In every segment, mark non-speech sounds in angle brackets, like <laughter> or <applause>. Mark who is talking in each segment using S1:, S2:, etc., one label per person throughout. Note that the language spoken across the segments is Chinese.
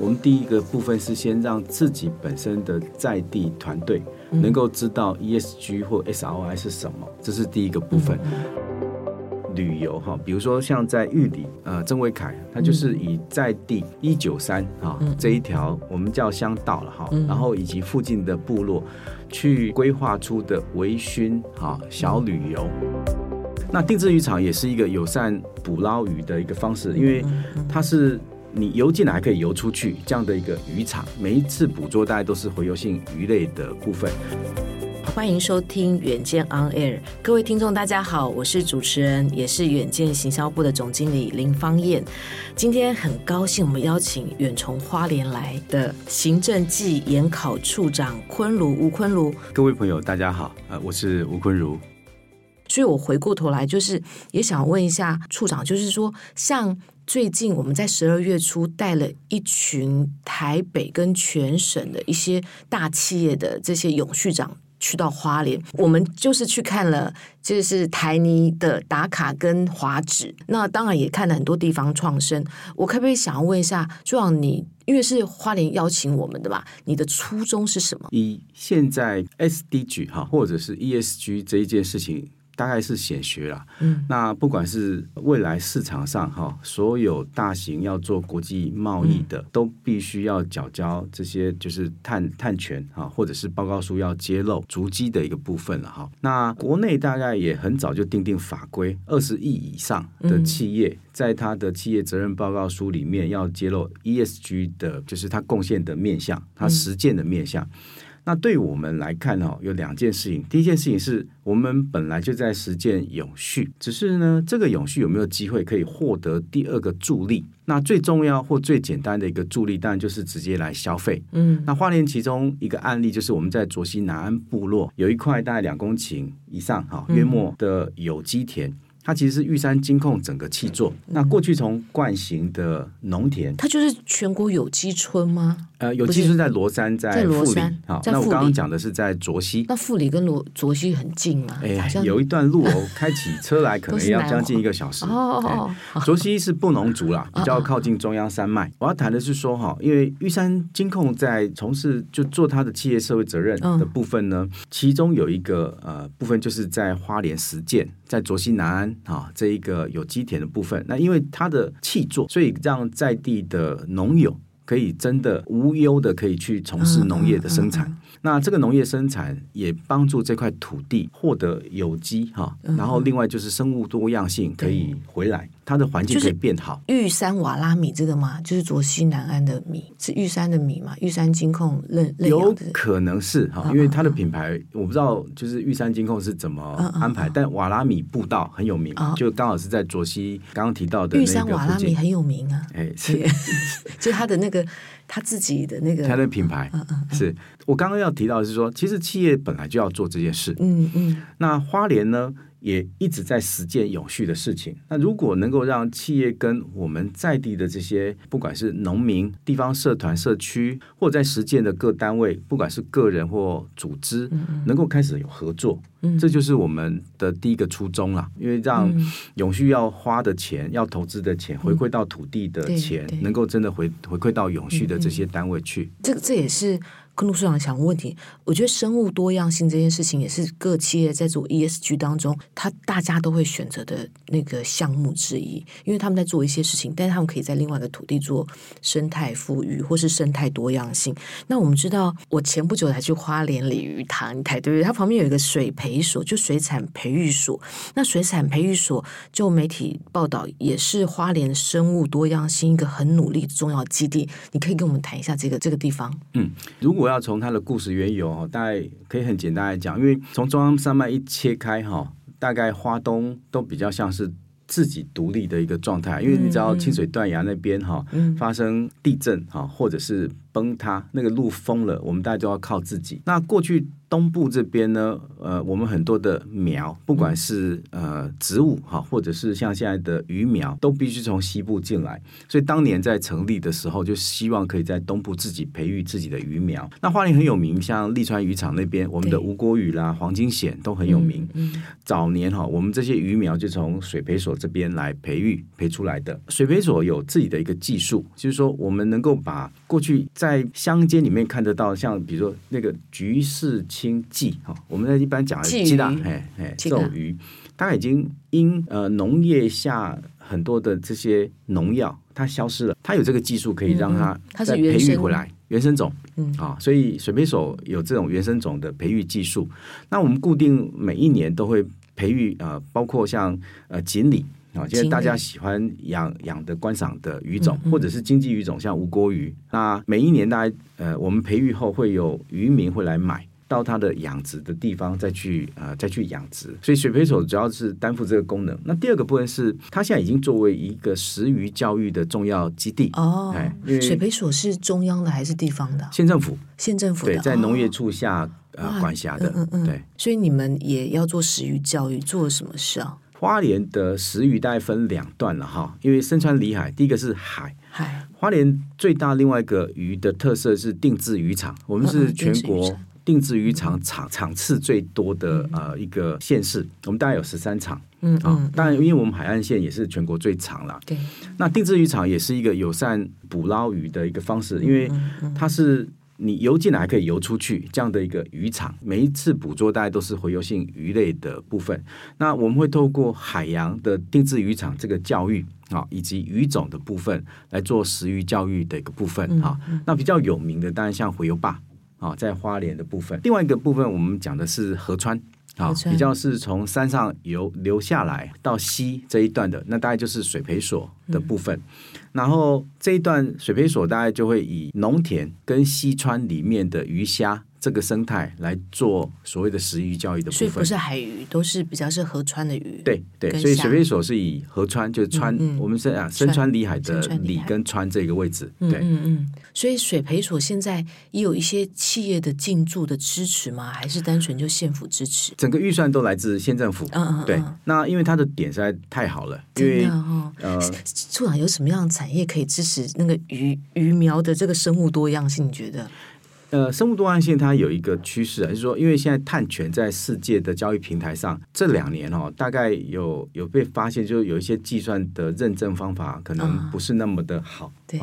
S1: 我们第一个部分是先让自己本身的在地团队能够知道 ESG 或 SRI 是什么，这是第一个部分。旅游哈，比如说像在玉里，呃，郑维凯他就是以在地一九三啊这一条我们叫乡道了哈，然后以及附近的部落去规划出的微醺哈小旅游。那定制渔场也是一个友善捕捞鱼的一个方式，因为它是你游进来还可以游出去这样的一个渔场，每一次捕捉大概都是洄游性鱼类的部分。
S2: 欢迎收听远见 On Air，各位听众大家好，我是主持人，也是远见行销部的总经理林芳燕。今天很高兴，我们邀请远从花莲来的行政暨研考处长昆如吴昆如。
S1: 各位朋友大家好，呃，我是吴昆如。
S2: 所以我回过头来，就是也想问一下处长，就是说，像最近我们在十二月初带了一群台北跟全省的一些大企业的这些永续长。去到花莲，我们就是去看了，就是台泥的打卡跟华指。那当然也看了很多地方创生。我可不可以想要问一下，就让你，因为是花莲邀请我们的吧？你的初衷是什么？
S1: 以现在 SDG 哈，或者是 ESG 这一件事情。大概是显学了，嗯，那不管是未来市场上哈，所有大型要做国际贸易的，都必须要缴交这些就是碳碳权哈，或者是报告书要揭露足迹的一个部分了哈。那国内大概也很早就定定法规，二十亿以上的企业在他的企业责任报告书里面要揭露 ESG 的，就是他贡献的面向，他实践的面向。那对我们来看哦，有两件事情。第一件事情是我们本来就在实践永续，只是呢，这个永续有没有机会可以获得第二个助力？那最重要或最简单的一个助力，当然就是直接来消费。嗯，那花莲其中一个案例就是我们在卓西南安部落有一块大概两公顷以上哈，约莫的有机田。它其实是玉山金控整个契作。那过去从惯行的农田，
S2: 它就是全国有机村吗？
S1: 呃，有机村在罗山，在富里。啊，那我刚刚讲的是在卓溪。
S2: 那富里跟罗卓溪很近吗？
S1: 哎，有一段路哦，开起车来可能要将近一个小时。哦哦，卓溪是布农族啦，比较靠近中央山脉。我要谈的是说哈，因为玉山金控在从事就做它的企业社会责任的部分呢，其中有一个呃部分就是在花莲实践，在卓溪南安。啊，这一个有机田的部分，那因为它的契作，所以让在地的农友可以真的无忧的可以去从事农业的生产。那这个农业生产也帮助这块土地获得有机哈，然后另外就是生物多样性可以回来。它的环境可以变好。
S2: 玉山瓦拉米这个吗？就是卓西南安的米，是玉山的米嘛？玉山金控认认
S1: 有可能是哈，因为它的品牌我不知道，就是玉山金控是怎么安排。但瓦拉米步道很有名，就刚好是在卓西刚刚提到的。
S2: 玉山瓦拉米很有名啊，
S1: 哎，是，<laughs>
S2: 就它的那个他自己的那个
S1: 他的品牌，是。我刚刚要提到的是说，其实企业本来就要做这件事，嗯嗯，那花莲呢？也一直在实践永续的事情。那如果能够让企业跟我们在地的这些，不管是农民、地方社团、社区，或者在实践的各单位，不管是个人或组织，能够开始有合作，这就是我们的第一个初衷啦。因为让永续要花的钱、要投资的钱，回馈到土地的钱，能够真的回回馈到永续的这些单位去。
S2: 这个这也是。昆如处长想问问题，我觉得生物多样性这件事情也是各企业在做 ESG 当中，他大家都会选择的那个项目之一，因为他们在做一些事情，但是他们可以在另外一个土地做生态富裕或是生态多样性。那我们知道，我前不久才去花莲鲤鱼潭台，对不对？它旁边有一个水培所，就水产培育所。那水产培育所，就媒体报道也是花莲生物多样性一个很努力的重要基地。你可以跟我们谈一下这个这个地方？
S1: 嗯，如果要从它的故事缘由，大概可以很简单来讲，因为从中央山脉一切开哈，大概花东都比较像是自己独立的一个状态，因为你知道清水断崖那边哈发生地震哈，或者是崩塌，那个路封了，我们大家都要靠自己。那过去东部这边呢，呃，我们很多的苗，不管是呃植物哈，或者是像现在的鱼苗，都必须从西部进来。所以当年在成立的时候，就希望可以在东部自己培育自己的鱼苗。那花莲很有名，像利川渔场那边，我们的吴郭鱼啦、黄金蚬都很有名。嗯嗯、早年哈，我们这些鱼苗就从水培所这边来培育培出来的。水培所有自己的一个技术，就是说我们能够把过去在乡间里面看得到，像比如说那个菊视青鲫哈，我们在一般讲的鸡蛋，哎哎，这种鱼，它已经因呃农业下很多的这些农药，它消失了。它有这个技术可以让它再培育回来原生种，嗯啊，所以水培所有这种原生种的培育技术。那我们固定每一年都会培育呃，包括像呃锦鲤。啊，现在大家喜欢养养的观赏的鱼种，或者是经济鱼种，像吴锅鱼。那每一年大概呃，我们培育后会有渔民会来买，到它的养殖的地方再去呃再去养殖。所以水培所主要是担负这个功能。那第二个部分是，它现在已经作为一个食鱼教育的重要基地
S2: 哦。哎，水培所是中央的还是地方的？
S1: 县政府，
S2: 县政府
S1: 对，在农业处下呃管辖的。嗯嗯。对，
S2: 所以你们也要做食鱼教育，做什么事啊？
S1: 花莲的食鱼大概分两段了哈，因为深川里海，第一个是海，海花莲最大另外一个鱼的特色是定制渔场，我们是全国定制渔场场场次最多的呃一个县市，我们大概有十三场，嗯啊，当然因为我们海岸线也是全国最长了，对，那定制渔场也是一个友善捕捞鱼的一个方式，因为它是。你游进来还可以游出去，这样的一个渔场，每一次捕捉大概都是洄游性鱼类的部分。那我们会透过海洋的定制渔场这个教育啊，以及鱼种的部分来做食鱼教育的一个部分啊。那比较有名的当然像洄游坝啊，在花莲的部分。另外一个部分我们讲的是河川啊，比较是从山上游流下来到溪这一段的，那大概就是水培所的部分。然后这一段水培所大概就会以农田跟溪川里面的鱼虾。这个生态来做所谓的食鱼教育的部分，
S2: 所以不是海鱼，都是比较是河川的鱼。
S1: 对对，所以水培所是以河川，就是川，嗯嗯、我们是啊，深川里海的里跟川这个位置。对，
S2: 嗯嗯。所以水培所现在也有一些企业的进驻的支持吗？还是单纯就县府支持？
S1: 整个预算都来自县政府。嗯嗯。对，那因为它的点实在太好了，因为
S2: 哦，呃，处长有什么样的产业可以支持那个鱼鱼苗的这个生物多样性？你觉得？
S1: 呃，生物多样性它有一个趋势啊，就是说，因为现在碳权在世界的交易平台上，这两年哦，大概有有被发现，就是有一些计算的认证方法可能不是那么的好啊。对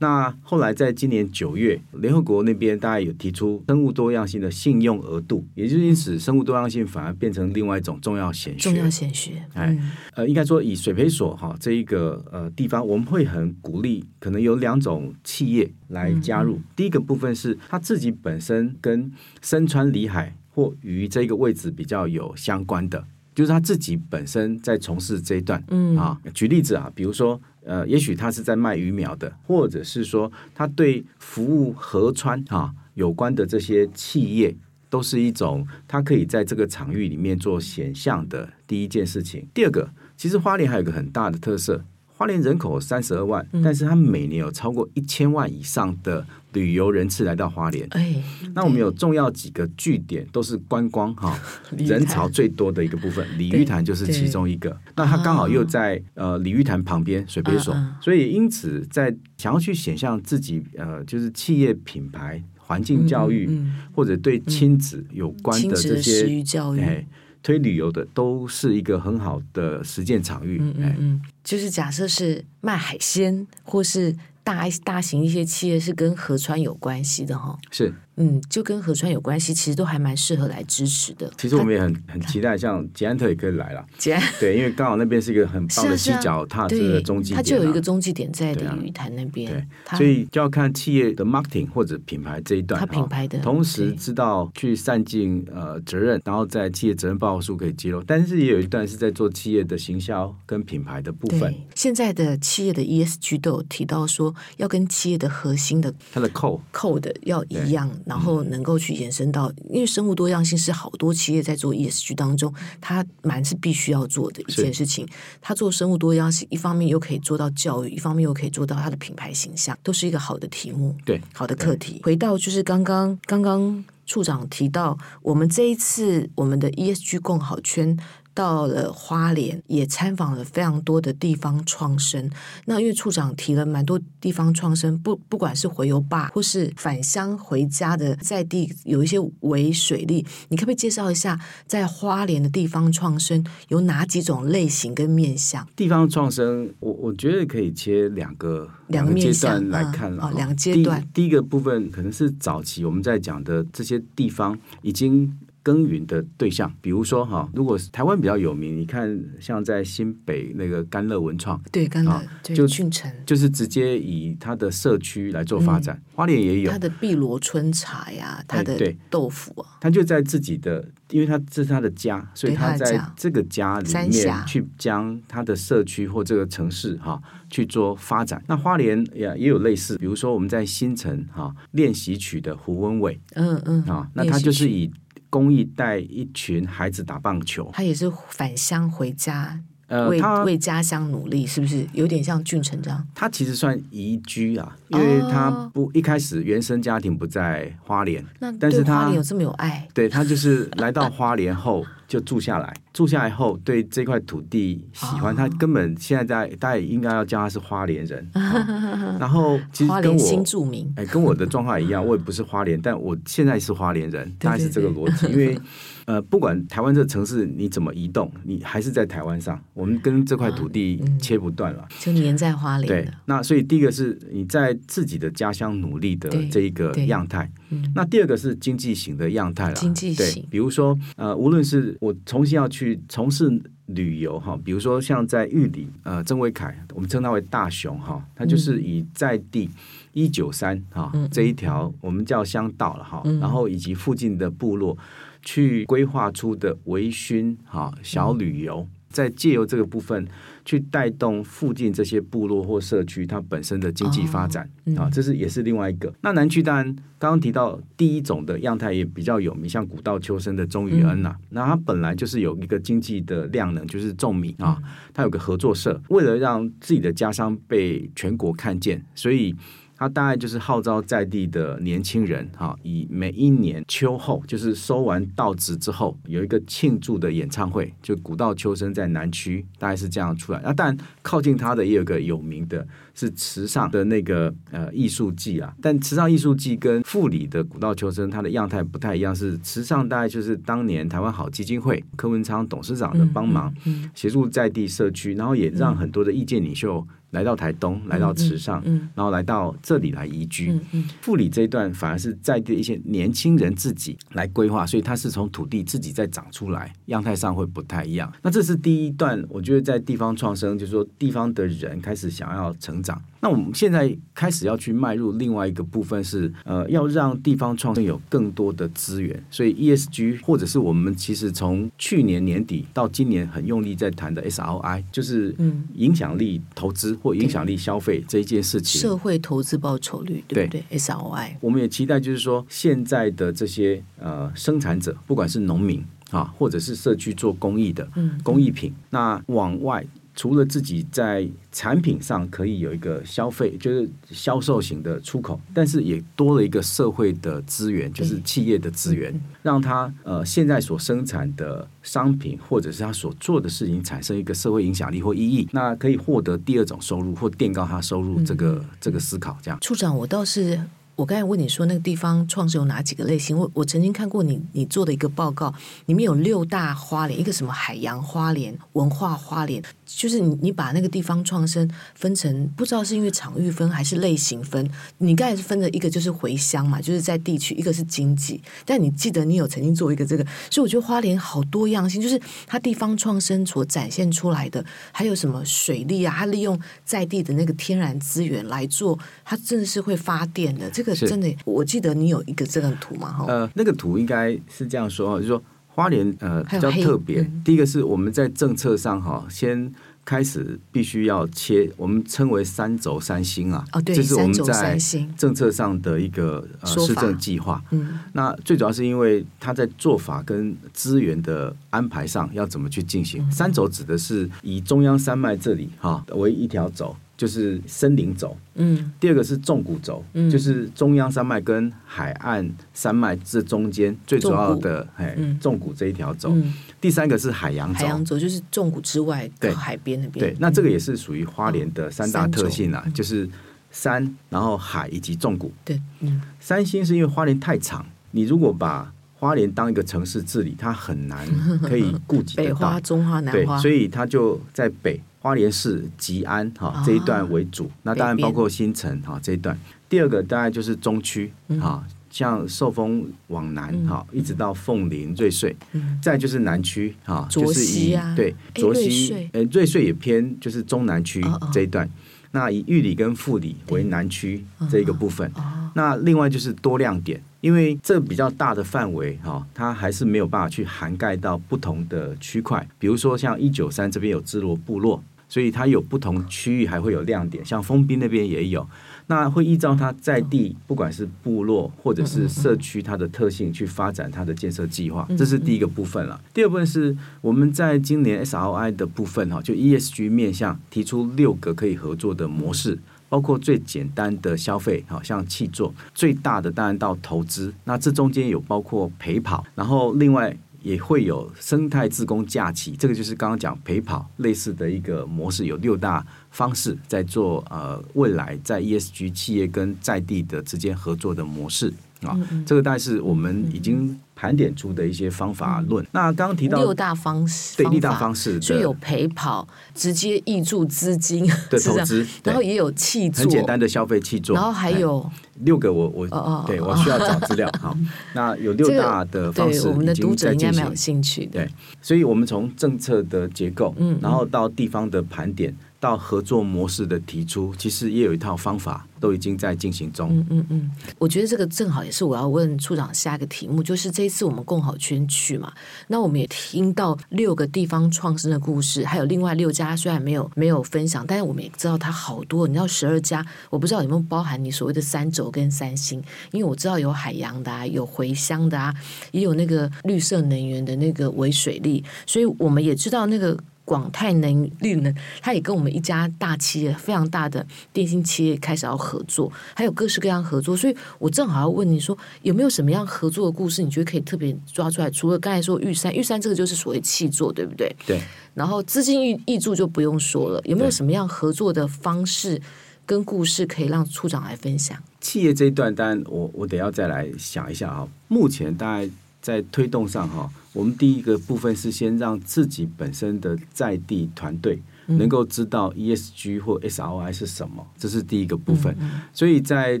S1: 那后来在今年九月，联合国那边大概有提出生物多样性的信用额度，也就是因此生物多样性反而变成另外一种重要显学。
S2: 重要显学，哎、
S1: 嗯，呃，应该说以水培所哈这一个呃地方，我们会很鼓励，可能有两种企业来加入。嗯、第一个部分是他自己本身跟深川里海或鱼这个位置比较有相关的，就是他自己本身在从事这一段。嗯啊，举例子啊，比如说。呃，也许他是在卖鱼苗的，或者是说他对服务河川啊有关的这些企业，都是一种他可以在这个场域里面做显象的第一件事情。第二个，其实花莲还有一个很大的特色，花莲人口三十二万，嗯、但是它每年有超过一千万以上的。旅游人次来到花莲，哎，那我们有重要几个据点，都是观光哈 <laughs> 人潮最多的一个部分，鲤鱼潭就是其中一个。那它刚好又在呃鲤鱼潭旁边水培所，所以因此在想要去显象自己呃就是企业品牌、环境教育或者对亲子有关的这些
S2: 教育，
S1: 哎，推旅游的都是一个很好的实践场域。
S2: 嗯嗯嗯，就是假设是卖海鲜或是。大大型一些企业是跟河川有关系的哈，
S1: 是。
S2: 嗯，就跟河川有关系，其实都还蛮适合来支持的。
S1: 其实我们也很很期待，像捷安特也可以来了。捷安对，因为刚好那边是一个很棒的溪脚踏这个中继点，
S2: 它就有一个中继点在鲤鱼潭那边。对，
S1: 所以就要看企业的 marketing 或者品牌这一段，
S2: 它品牌的，
S1: 同时知道去善尽呃责任，然后在企业责任报告书可以揭露。但是也有一段是在做企业的行销跟品牌的部分。
S2: 现在的企业的 ESG 都有提到说，要跟企业的核心的
S1: 它的 code
S2: code 要一样。然后能够去延伸到，因为生物多样性是好多企业在做 ESG 当中，它蛮是必须要做的一件事情。它做生物多样性，一方面又可以做到教育，一方面又可以做到它的品牌形象，都是一个好的题目，
S1: 对，
S2: 好的课题。回到就是刚刚刚刚处长提到，我们这一次我们的 ESG 共好圈。到了花莲，也参访了非常多的地方创生。那因为处长提了蛮多地方创生，不不管是回游坝或是返乡回家的在地，有一些微水利，你可不可以介绍一下，在花莲的地方创生有哪几种类型跟面向？
S1: 地方创生，我我觉得可以切两个两个阶段来看了。
S2: 嗯哦，两个阶段
S1: 第，第一个部分可能是早期我们在讲的这些地方已经。耕耘的对象，比如说哈，如果是台湾比较有名，你看像在新北那个甘乐文创，
S2: 对甘乐就俊成，
S1: 就是直接以它的社区来做发展。嗯、花莲也有
S2: 它的碧螺春茶呀，它的豆腐啊，
S1: 他就在自己的，因为他这是他的家，所以他在这个家里面去将他的社区或这个城市哈去做发展。那花莲也也有类似，比如说我们在新城哈练习曲的胡文伟，
S2: 嗯嗯
S1: 啊，那他就是以。公益带一群孩子打棒球，
S2: 他也是返乡回家，呃，为为家乡努力，是不是有点像俊成这样？
S1: 他其实算移居啊，因为他不、哦、一开始原生家庭不在花莲，
S2: 那
S1: 但是他
S2: 花莲有这么有爱，
S1: 对他就是来到花莲后。就住下来，住下来后对这块土地喜欢，哦、他根本现在在，大家也应该要叫他是花莲人。<laughs> 哦、然后其实跟我
S2: 新住民，
S1: 哎，跟我的状况一样，我也不是花莲，但我现在是花莲人，大概是这个逻辑。因为呃，不管台湾这个城市你怎么移动，你还是在台湾上，我们跟这块土地切不断了，
S2: 就黏在花莲。
S1: 对，那所以第一个是你在自己的家乡努力的这一个样态。那第二个是经济型的样态了，
S2: 经济型，
S1: 比如说呃，无论是我重新要去从事旅游哈，比如说像在玉里，呃，郑伟凯，我们称他为大雄哈，他就是以在地一九三哈这一条我们叫乡道了哈，然后以及附近的部落去规划出的微醺哈小旅游，在借由这个部分。去带动附近这些部落或社区它本身的经济发展、哦嗯、啊，这是也是另外一个。那南区当然刚刚提到第一种的样态也比较有名，像古道秋生的钟宇恩呐、啊，嗯、那他本来就是有一个经济的量能，就是种米啊，他有个合作社，为了让自己的家乡被全国看见，所以。他大概就是号召在地的年轻人，哈，以每一年秋后，就是收完稻子之后，有一个庆祝的演唱会，就古道秋声在南区，大概是这样出来。那当然靠近他的也有个有名的，是池上的那个呃艺术季啊。但池上艺术季跟富里的古道求生，它的样态不太一样。是池上大概就是当年台湾好基金会柯文昌董事长的帮忙，协助在地社区，然后也让很多的意见领袖。来到台东，来到池上，嗯嗯嗯、然后来到这里来移居。富里这一段反而是在地的一些年轻人自己来规划，所以它是从土地自己再长出来，样态上会不太一样。那这是第一段，我觉得在地方创生，就是说地方的人开始想要成长。那我们现在开始要去迈入另外一个部分是，呃，要让地方创生有更多的资源。所以 ESG 或者是我们其实从去年年底到今年很用力在谈的 SRI，就是影响力投资。或影响力消费这一件事情，
S2: 社会投资报酬率对不对，对？SROI，
S1: 我们也期待，就是说现在的这些呃生产者，不管是农民啊，或者是社区做公益的，嗯，公益品，那往外。除了自己在产品上可以有一个消费，就是销售型的出口，但是也多了一个社会的资源，就是企业的资源，让他呃现在所生产的商品或者是他所做的事情产生一个社会影响力或意义，那可以获得第二种收入或垫高他收入这个这个思考，这样。
S2: 处长，我倒是。我刚才问你说那个地方创生有哪几个类型？我我曾经看过你你做的一个报告，里面有六大花莲，一个什么海洋花莲、文化花莲，就是你你把那个地方创生分成，不知道是因为场域分还是类型分。你刚才是分的一个就是回乡嘛，就是在地区；一个是经济。但你记得你有曾经做一个这个，所以我觉得花莲好多样性，就是它地方创生所展现出来的，还有什么水利啊，它利用在地的那个天然资源来做，它真的是会发电的这个。是真的，我记得你有一个这个图嘛？哈，
S1: 呃，那个图应该是这样说，就是说花莲呃比较特别。嗯、第一个是我们在政策上哈，先开始必须要切，我们称为三轴三星啊。
S2: 哦，对，
S1: 这是我们在政策上的一个呃施政计划。嗯，那最主要是因为它在做法跟资源的安排上要怎么去进行。嗯、三轴指的是以中央山脉这里哈为一条轴。就是森林轴，嗯，第二个是纵谷轴，嗯，就是中央山脉跟海岸山脉这中间最主要的哎纵谷这一条轴，嗯，第三个是海洋轴，
S2: 海洋轴就是纵谷之外对。海边那边，
S1: 对，那这个也是属于花莲的三大特性啊，就是山，然后海以及纵谷，
S2: 对，嗯，
S1: 三星是因为花莲太长，你如果把花莲当一个城市治理，它很难 <laughs> 可以顾及
S2: 北花、中花、南花，
S1: 对，所以它就在北花莲市吉安哈这一段为主。那当然包括新城哈这一段。第二个大概就是中区哈，像寿丰往南哈，一直到凤林、瑞穗。再就是南区哈，就是以对卓溪，呃，瑞穗也偏就是中南区这一段。那以玉里跟富里为南区这一个部分。那另外就是多亮点。因为这比较大的范围哈，它还是没有办法去涵盖到不同的区块。比如说像一九三这边有支罗部落，所以它有不同区域还会有亮点。像丰滨那边也有，那会依照它在地，不管是部落或者是社区它的特性去发展它的建设计划。这是第一个部分了。第二部分是我们在今年 SRI 的部分哈，就 ESG 面向提出六个可以合作的模式。包括最简单的消费，好像汽座；最大的当然到投资，那这中间有包括陪跑，然后另外也会有生态自工架起，这个就是刚刚讲陪跑类似的一个模式，有六大方式在做呃未来在 ESG 企业跟在地的之间合作的模式。啊，这个大概是我们已经。盘点出的一些方法论。那刚刚提到
S2: 六大方式，
S1: 对六大方式，
S2: 就有陪跑，直接挹注资金
S1: 的投资，
S2: 然后也有气座，
S1: 很简单的消费气座，
S2: 然后还有
S1: 六个，我我对我需要找资料。<laughs> 好，那有六大的方式，
S2: 我们的读者应该蛮有兴趣的。
S1: 对，所以我们从政策的结构，嗯，然后到地方的盘点。到合作模式的提出，其实也有一套方法，都已经在进行中。
S2: 嗯嗯嗯，我觉得这个正好也是我要问处长下一个题目，就是这一次我们共好圈去嘛，那我们也听到六个地方创生的故事，还有另外六家虽然没有没有分享，但是我们也知道它好多，你知道十二家，我不知道有没有包含你所谓的三轴跟三星，因为我知道有海洋的啊，有回乡的啊，也有那个绿色能源的那个微水利，所以我们也知道那个。广泰能绿能，他也跟我们一家大企业非常大的电信企业开始要合作，还有各式各样合作。所以我正好要问你说，有没有什么样合作的故事？你觉得可以特别抓出来？除了刚才说玉山，玉山这个就是所谓气作，对不对？
S1: 对。
S2: 然后资金挹挹注就不用说了，有没有什么样合作的方式跟故事可以让处长来分享？
S1: 企业这一段，当然我我得要再来想一下啊。目前大概在推动上哈。我们第一个部分是先让自己本身的在地团队能够知道 ESG 或 SRI 是什么，这是第一个部分。所以在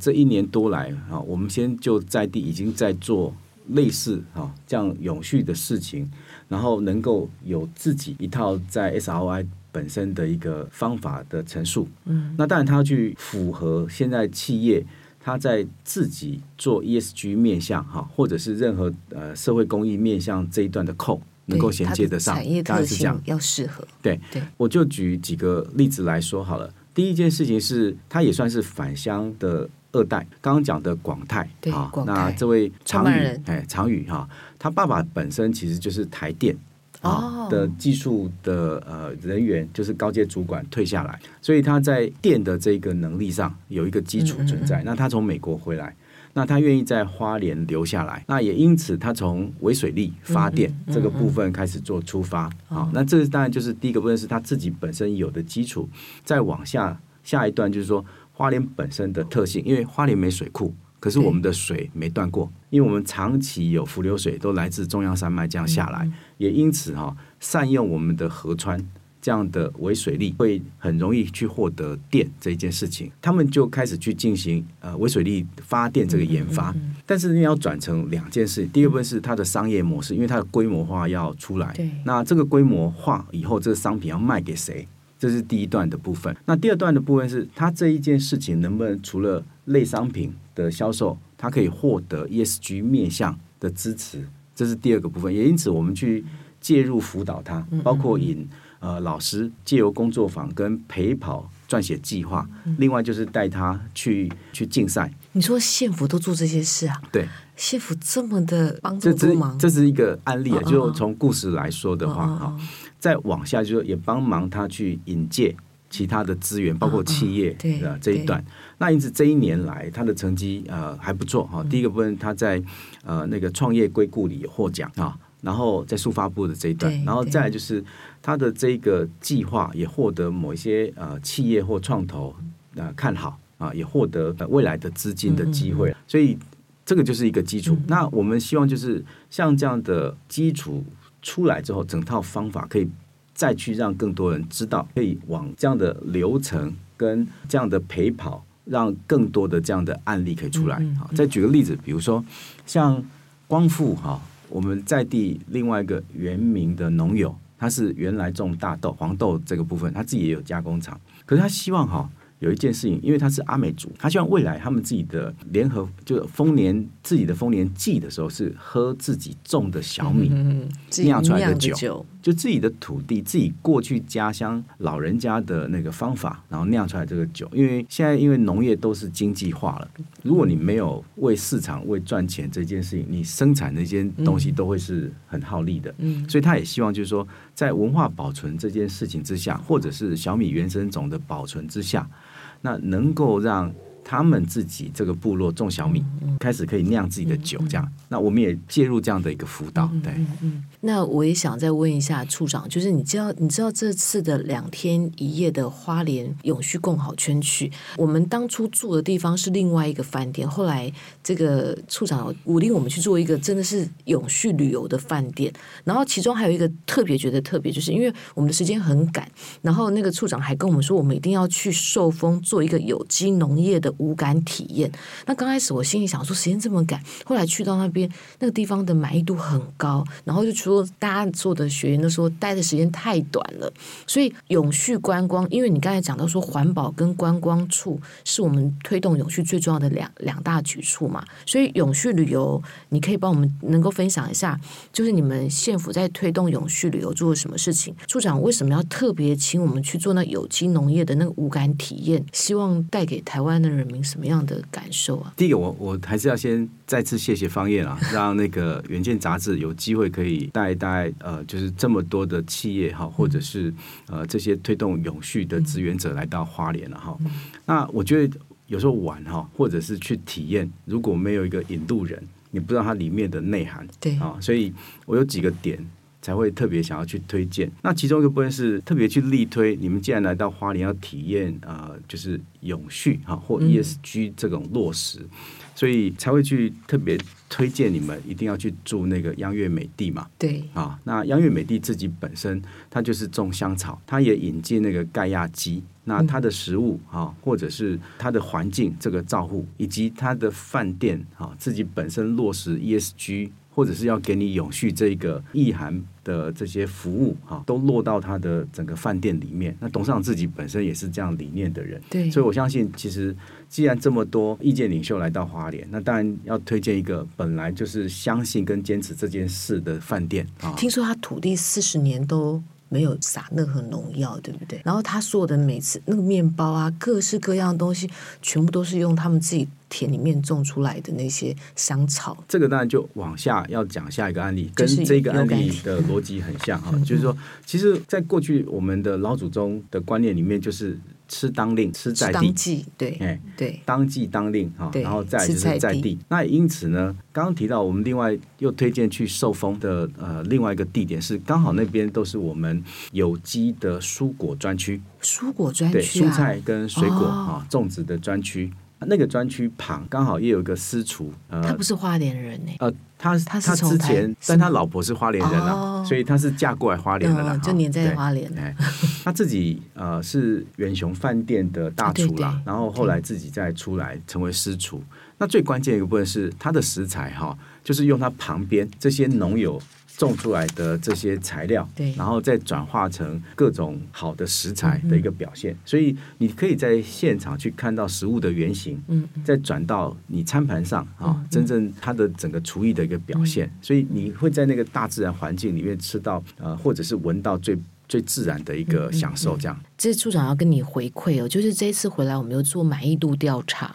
S1: 这一年多来啊，我们先就在地已经在做类似啊这样永续的事情，然后能够有自己一套在 SRI 本身的一个方法的陈述。嗯，那当然它要去符合现在企业。他在自己做 ESG 面向哈，或者是任何呃社会公益面向这一段的扣能够衔接得上，
S2: 产业特性要适合。
S1: 对对，我就举几个例子来说好了。第一件事情是，他也算是返乡的二代。刚刚讲的广泰，
S2: 啊，
S1: 那这位常宇，哎，常宇哈，他爸爸本身其实就是台电。啊的技术的呃人员就是高阶主管退下来，所以他在电的这个能力上有一个基础存在。那他从美国回来，那他愿意在花莲留下来，那也因此他从微水力发电这个部分开始做出发。好，那这当然就是第一个部分是他自己本身有的基础。再往下下一段就是说花莲本身的特性，因为花莲没水库。可是我们的水没断过，因为我们长期有伏流水都来自中央山脉这样下来，也因此哈善用我们的河川这样的微水利，会很容易去获得电这一件事情。他们就开始去进行呃微水利发电这个研发，但是你要转成两件事。第一部分是它的商业模式，因为它的规模化要出来。那这个规模化以后，这个商品要卖给谁？这是第一段的部分。那第二段的部分是它这一件事情能不能除了类商品的销售，它可以获得 ESG 面向的支持，这是第二个部分。也因此，我们去介入辅导他，包括引呃老师借由工作坊跟陪跑撰写计划，另外就是带他去去竞赛。
S2: 你说县府都做这些事啊？
S1: 对，
S2: 县府这么的帮助多忙，
S1: 这是一个案例啊。就从故事来说的话，哈，再往下就是也帮忙他去引介。其他的资源，包括企业的、
S2: 哦哦、
S1: 这一段。那因此这一年来，他的成绩呃还不错哈。第一个部分，他在呃那个创业硅谷里获奖啊，然后在速发布的这一段，然后再来就是他的这个计划也获得某一些呃企业或创投呃看好啊，也获得呃未来的资金的机会，嗯嗯嗯，所以这个就是一个基础。那我们希望就是像这样的基础出来之后，整套方法可以再去让更多人知道，可以往这样的流程跟这样的陪跑。让更多的这样的案例可以出来。好，再举个例子，比如说像光复哈，我们在地另外一个原名的农友，他是原来种大豆、黄豆这个部分，他自己也有加工厂，可是他希望哈。有一件事情，因为他是阿美族，他希望未来他们自己的联合，就是丰年自己的丰年祭的时候，是喝自己种的小米酿出来的酒，就自己的土地、自己过去家乡老人家的那个方法，然后酿出来这个酒。因为现在因为农业都是经济化了，如果你没有为市场为赚钱这件事情，你生产那些东西都会是很耗力的。所以他也希望就是说，在文化保存这件事情之下，或者是小米原生种的保存之下。那能够让他们自己这个部落种小米，开始可以酿自己的酒，这样。那我们也介入这样的一个辅导，对。
S2: 那我也想再问一下处长，就是你知道，你知道这次的两天一夜的花莲永续共好圈区，我们当初住的地方是另外一个饭店，后来这个处长鼓励我们去做一个真的是永续旅游的饭店。然后其中还有一个特别觉得特别，就是因为我们的时间很赶，然后那个处长还跟我们说，我们一定要去寿丰做一个有机农业的无感体验。那刚开始我心里想说，时间这么赶，后来去到那边，那个地方的满意度很高，然后就说大家做的学员都说待的时间太短了，所以永续观光，因为你刚才讲到说环保跟观光处是我们推动永续最重要的两两大举措嘛，所以永续旅游，你可以帮我们能够分享一下，就是你们县府在推动永续旅游做了什么事情？处长为什么要特别请我们去做那有机农业的那个五感体验？希望带给台湾的人民什么样的感受啊？
S1: 第一个，我我还是要先再次谢谢方燕啊，<laughs> 让那个《远见》杂志有机会可以带带呃，就是这么多的企业哈，或者是呃这些推动永续的志愿者来到花莲了哈。那我觉得有时候玩哈，或者是去体验，如果没有一个引路人，你不知道它里面的内涵，
S2: 对
S1: 啊，所以我有几个点。才会特别想要去推荐。那其中一个部分是特别去力推，你们既然来到花莲要体验呃，就是永续哈或 ESG 这种落实，嗯、所以才会去特别推荐你们一定要去住那个央月美地嘛。
S2: 对
S1: 啊，那央月美地自己本身它就是种香草，它也引进那个盖亚鸡，那它的食物啊，或者是它的环境这个照护，以及它的饭店啊，自己本身落实 ESG。或者是要给你永续这个意涵的这些服务哈，都落到他的整个饭店里面。那董事长自己本身也是这样理念的人，
S2: 对，
S1: 所以我相信，其实既然这么多意见领袖来到花莲，那当然要推荐一个本来就是相信跟坚持这件事的饭店啊。
S2: 听说他土地四十年都没有撒任何农药，对不对？然后他所有的每次那个面包啊，各式各样的东西，全部都是用他们自己田里面种出来的那些香草。
S1: 这个当然就往下要讲下一个案例，跟这个案例的逻辑很像哈，就是说，其实，在过去我们的老祖宗的观念里面，就是。吃当令，吃在地，
S2: 对，
S1: 哎，
S2: 对，
S1: 当季当令哈，然后再就是在地。那也因此呢，刚刚提到我们另外又推荐去寿丰的呃另外一个地点是，刚好那边都是我们有机的蔬果专区，
S2: 蔬果专区，
S1: 对，蔬菜跟水果啊种植的专区。那个专区旁刚好也有一个私厨，呃，
S2: 他不是花莲人呢，
S1: 呃，他他之前，但他老婆是花莲人啊，所以他是嫁过来花莲的啦，
S2: 就黏在花莲。
S1: 他自己呃是远雄饭店的大厨啦，然后后来自己再出来成为私厨。那最关键一个部分是他的食材哈，就是用他旁边这些农友。种出来的这些材料，
S2: 对，
S1: 然后再转化成各种好的食材的一个表现，嗯、所以你可以在现场去看到食物的原型，嗯，再转到你餐盘上啊，嗯、真正它的整个厨艺的一个表现，嗯、所以你会在那个大自然环境里面吃到呃，或者是闻到最最自然的一个享受，这样。
S2: 这处长要跟你回馈哦，就是这一次回来，我们有做满意度调查。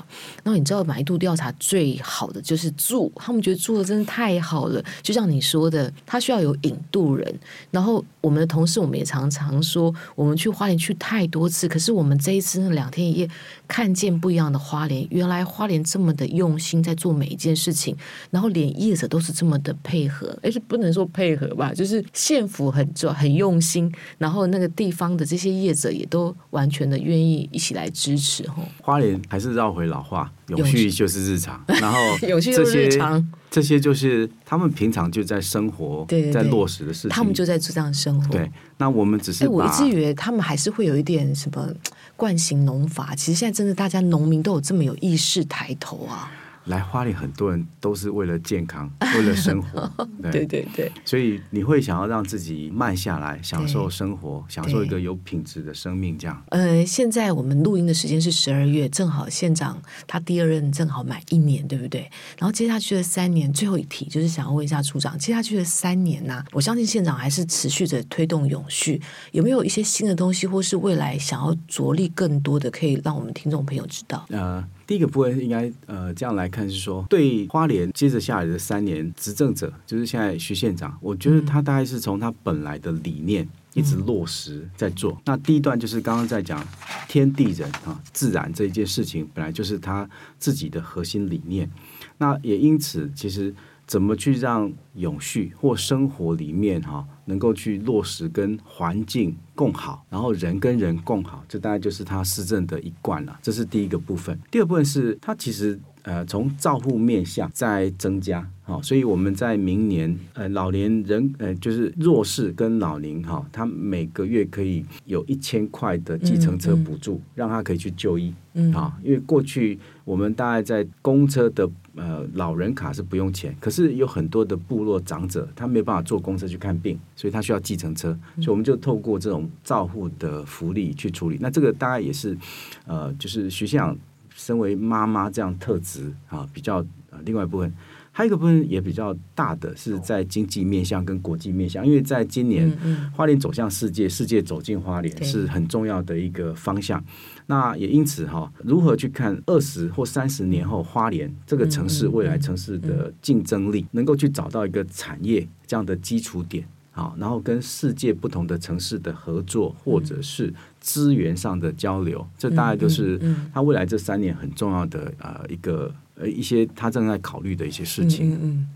S2: 然后你知道满意度调查最好的就是住，他们觉得住的真的太好了。就像你说的，他需要有引渡人。然后我们的同事，我们也常常说，我们去花莲去太多次，可是我们这一次那两天一夜看见不一样的花莲。原来花莲这么的用心在做每一件事情，然后连业者都是这么的配合，而且不能说配合吧，就是县府很重很用心，然后那个地方的这些业者。也都完全的愿意一起来支持哈。
S1: 花莲还是绕回老话，永续就是日常。<laughs> 然后
S2: 永续就是日常，
S1: 这些就是他们平常就在生活，
S2: 对，
S1: 在落实的事情。
S2: 他们就在做这样生活。
S1: 对，那我们只是，
S2: 我一直以为他们还是会有一点什么 <tsk> 惯行农法。其实现在真的，大家农民都有这么有意识抬头啊。
S1: 来花莲，很多人都是为了健康，<laughs> 为了生活。对，
S2: 对对对，
S1: 所以你会想要让自己慢下来，享受生活，享受一个有品质的生命，这样。
S2: 呃，现在我们录音的时间是十二月，正好县长他第二任正好满一年，对不对？然后接下去的三年，最后一题就是想要问一下处长，接下去的三年呢、啊，我相信县长还是持续着推动永续，有没有一些新的东西，或是未来想要着力更多的，可以让我们听众朋友知道？
S1: 呃。第一个部分应该呃这样来看是说，对花莲接着下来的三年执政者，就是现在徐县长，我觉得他大概是从他本来的理念一直落实在做。那第一段就是刚刚在讲天地人啊自然这一件事情，本来就是他自己的核心理念。那也因此，其实。怎么去让永续或生活里面哈，能够去落实跟环境共好，然后人跟人共好，这大概就是他施政的一贯了。这是第一个部分。第二部分是他其实呃从照护面向在增加，好，所以我们在明年呃老年人呃就是弱势跟老龄哈，他每个月可以有一千块的计程车补助，嗯嗯、让他可以去就医。嗯，啊，因为过去我们大概在公车的呃老人卡是不用钱，可是有很多的部落长者他没有办法坐公车去看病，所以他需要计程车，所以我们就透过这种照护的福利去处理。那这个大概也是呃，就是徐县长身为妈妈这样特质啊，比较呃另外一部分。还有一个部分也比较大的是在经济面向跟国际面向，因为在今年花莲走向世界，世界走进花莲是很重要的一个方向。那也因此哈，如何去看二十或三十年后花莲这个城市未来城市的竞争力，能够去找到一个产业这样的基础点，好，然后跟世界不同的城市的合作或者是资源上的交流，这大概就是他未来这三年很重要的呃一个。呃，一些他正在考虑的一些事情。嗯，嗯，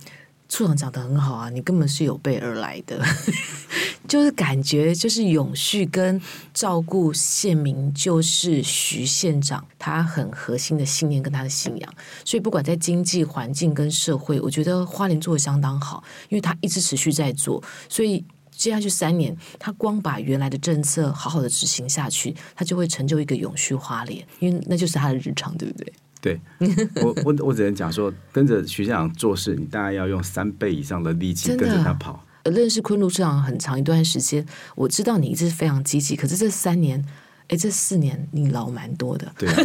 S1: 处长讲得很好啊，你根本是有备而来的，<laughs> 就是感觉就是永续跟照顾县民，就是徐县长他很核心的信念跟他的信仰。所以不管在经济环境跟社会，我觉得花莲做的相当好，因为他一直持续在做。所以接下去三年，他光把原来的政策好好的执行下去，他就会成就一个永续花莲，因为那就是他的日常，对不对？对，我我我只能讲说，跟着徐校长做事，你大概要用三倍以上的力气跟着他跑。认识昆陆市长很长一段时间，我知道你一直非常积极，可是这三年。哎，这四年你老蛮多的，对、啊，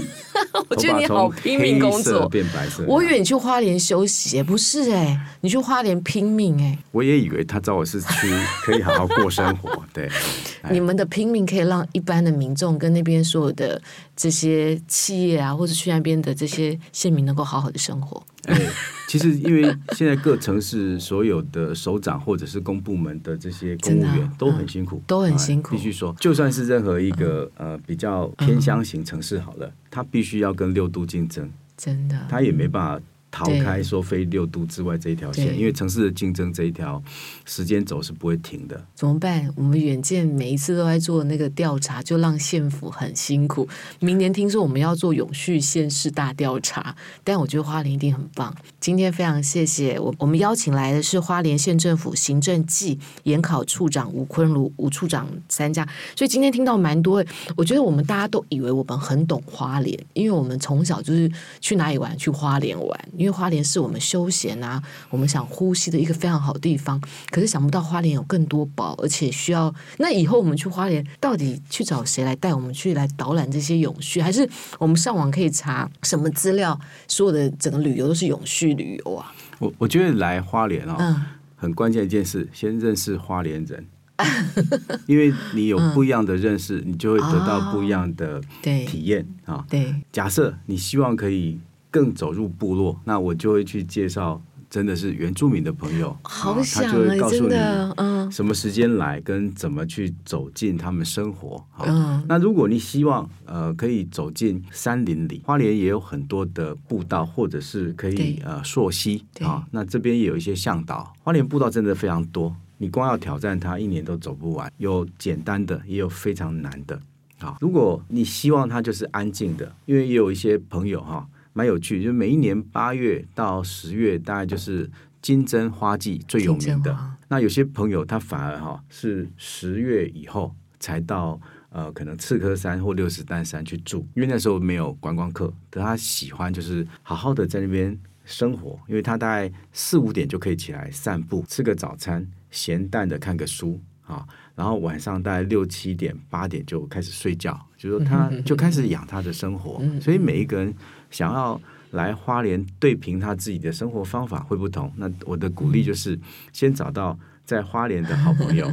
S1: 我觉得你好拼命工作，变白色。我以为你去花莲休息，不是哎，你去花莲拼命哎。我也以为他找我是去可以好好过生活，对。<laughs> 你们的拼命可以让一般的民众跟那边所有的这些企业啊，或者去那边的这些县民能够好好的生活。哎，<laughs> 其实因为现在各城市所有的首长或者是公部门的这些公务员都很辛苦，都很辛苦。必须说，就算是任何一个呃比较偏乡型城市好了，他必须要跟六都竞争，真的，他也没办法。逃开说非六都之外这一条线，因为城市的竞争这一条时间轴是不会停的。怎么办？我们远见每一次都在做那个调查，就让县府很辛苦。明年听说我们要做永续县市大调查，但我觉得花莲一定很棒。今天非常谢谢我，我们邀请来的是花莲县政府行政暨研考处长吴坤儒吴处长参加，所以今天听到蛮多。我觉得我们大家都以为我们很懂花莲，因为我们从小就是去哪里玩，去花莲玩。因为花莲是我们休闲啊，我们想呼吸的一个非常好的地方。可是想不到花莲有更多宝，而且需要。那以后我们去花莲，到底去找谁来带我们去来导览这些永续？还是我们上网可以查什么资料？所有的整个旅游都是永续旅游啊？我我觉得来花莲啊、哦，嗯、很关键一件事，先认识花莲人。<laughs> 因为你有不一样的认识，嗯、你就会得到不一样的体验啊。
S2: 对，
S1: 假设你希望可以更走入部落，那我就会去介绍。真的是原住民的朋友，
S2: 好想、啊、
S1: 他就会告诉你，
S2: 嗯，
S1: 什么时间来，跟怎么去走进他们生活。嗯，那如果你希望呃可以走进山林里，花莲也有很多的步道，或者是可以呃溯溪啊。那这边也有一些向导，花莲步道真的非常多，你光要挑战它，一年都走不完。有简单的，也有非常难的。好，如果你希望它就是安静的，因为也有一些朋友哈。蛮有趣，就每一年八月到十月，大概就是金针花季最有名的。那有些朋友他反而哈是十月以后才到呃，可能赤科山或六十担山去住，因为那时候没有观光客。但他喜欢就是好好的在那边生活，因为他大概四五点就可以起来散步，吃个早餐，咸淡的看个书啊，然后晚上大概六七点八点就开始睡觉，就说他就开始养他的生活。所以每一个人。想要来花莲对平他自己的生活方法会不同，那我的鼓励就是先找到在花莲的好朋友，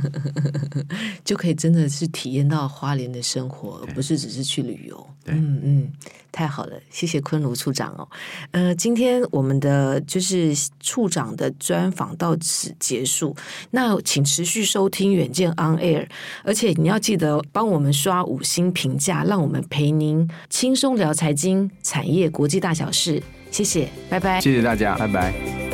S1: <laughs>
S2: 就可以真的是体验到花莲的生活，而不是只是去旅游。嗯嗯，太好了，谢谢昆如处长哦。呃，今天我们的就是处长的专访到此结束。那请持续收听远见 On Air，而且你要记得帮我们刷五星评价，让我们陪您轻松聊财经、产业、国际大小事。谢谢，拜拜。
S1: 谢谢大家，拜拜。